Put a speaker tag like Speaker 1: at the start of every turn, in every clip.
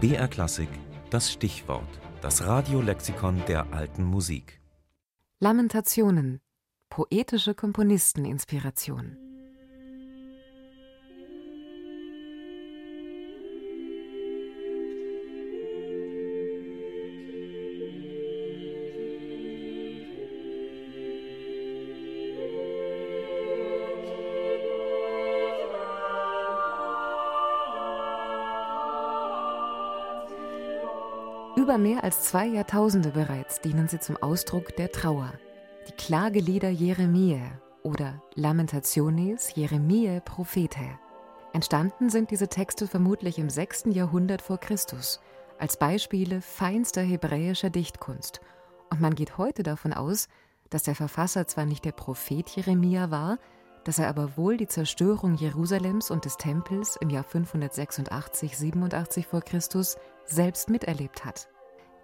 Speaker 1: BR Klassik, das Stichwort, das Radiolexikon der alten Musik.
Speaker 2: Lamentationen, poetische Komponisteninspiration. Über mehr als zwei Jahrtausende bereits dienen sie zum Ausdruck der Trauer. Die Klagelieder Jeremie oder Lamentationes Jeremie Prophete. Entstanden sind diese Texte vermutlich im 6. Jahrhundert vor Christus als Beispiele feinster hebräischer Dichtkunst. Und man geht heute davon aus, dass der Verfasser zwar nicht der Prophet Jeremia war, dass er aber wohl die Zerstörung Jerusalems und des Tempels im Jahr 586-87 vor Christus selbst miterlebt hat.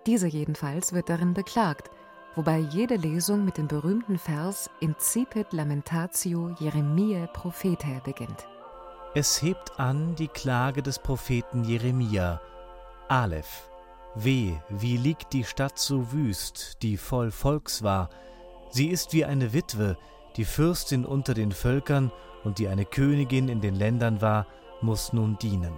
Speaker 2: Diese jedenfalls wird darin beklagt, wobei jede Lesung mit dem berühmten Vers Incipit lamentatio Jeremiae prophete beginnt.
Speaker 3: Es hebt an die Klage des Propheten Jeremia. Aleph. Weh, wie liegt die Stadt so wüst, die voll Volks war. Sie ist wie eine Witwe, die Fürstin unter den Völkern und die eine Königin in den Ländern war, muss nun dienen.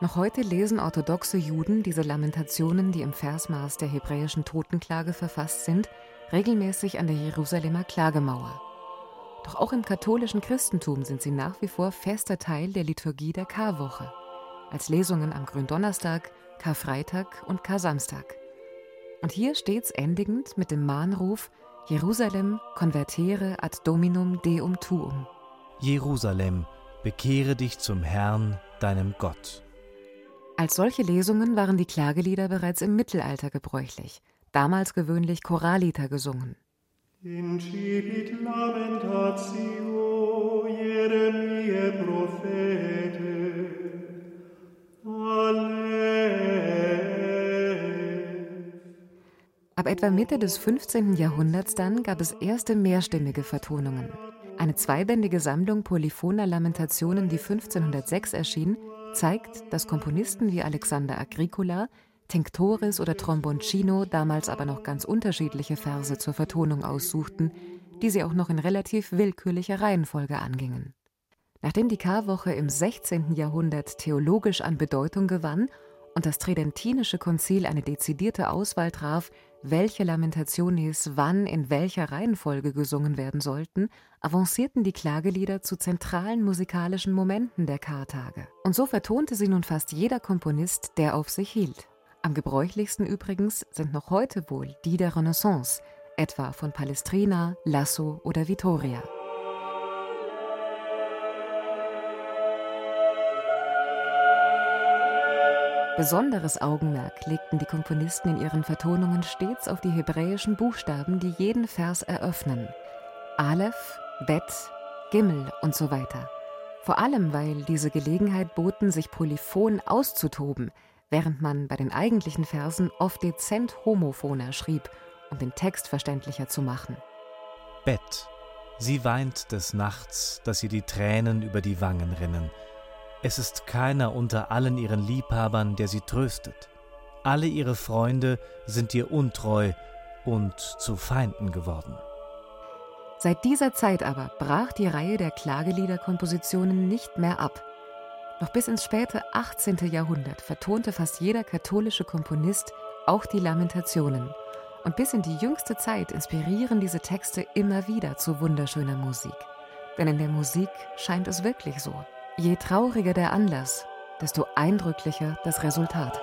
Speaker 2: Noch heute lesen orthodoxe Juden diese Lamentationen, die im Versmaß der hebräischen Totenklage verfasst sind, regelmäßig an der Jerusalemer Klagemauer. Doch auch im katholischen Christentum sind sie nach wie vor fester Teil der Liturgie der Karwoche, als Lesungen am Gründonnerstag, Karfreitag und Karsamstag. Und hier stets endigend mit dem Mahnruf Jerusalem convertere ad Dominum Deum tuum.
Speaker 3: Jerusalem, bekehre dich zum Herrn, deinem Gott.
Speaker 2: Als solche Lesungen waren die Klagelieder bereits im Mittelalter gebräuchlich, damals gewöhnlich Choraliter gesungen. Incipit lamentatio Jeremie prophete. Ab etwa Mitte des 15. Jahrhunderts dann gab es erste mehrstimmige Vertonungen. Eine zweibändige Sammlung polyphoner Lamentationen, die 1506 erschien, zeigt, dass Komponisten wie Alexander Agricola, Tinctoris oder Tromboncino damals aber noch ganz unterschiedliche Verse zur Vertonung aussuchten, die sie auch noch in relativ willkürlicher Reihenfolge angingen. Nachdem die Karwoche im 16. Jahrhundert theologisch an Bedeutung gewann und das Tridentinische Konzil eine dezidierte Auswahl traf, welche Lamentationes wann in welcher Reihenfolge gesungen werden sollten, avancierten die Klagelieder zu zentralen musikalischen Momenten der Kartage. Und so vertonte sie nun fast jeder Komponist, der auf sich hielt. Am gebräuchlichsten übrigens sind noch heute wohl die der Renaissance, etwa von Palestrina, Lasso oder Vittoria. Besonderes Augenmerk legten die Komponisten in ihren Vertonungen stets auf die hebräischen Buchstaben, die jeden Vers eröffnen. Aleph, Bet, Gimmel und so weiter. Vor allem, weil diese Gelegenheit boten, sich polyphon auszutoben, während man bei den eigentlichen Versen oft dezent homophoner schrieb, um den Text verständlicher zu machen.
Speaker 3: Bet. Sie weint des Nachts, dass ihr die Tränen über die Wangen rinnen. Es ist keiner unter allen ihren Liebhabern, der sie tröstet. Alle ihre Freunde sind ihr untreu und zu Feinden geworden.
Speaker 2: Seit dieser Zeit aber brach die Reihe der Klageliederkompositionen nicht mehr ab. Noch bis ins späte 18. Jahrhundert vertonte fast jeder katholische Komponist auch die Lamentationen. Und bis in die jüngste Zeit inspirieren diese Texte immer wieder zu wunderschöner Musik. Denn in der Musik scheint es wirklich so. Je trauriger der Anlass, desto eindrücklicher das Resultat.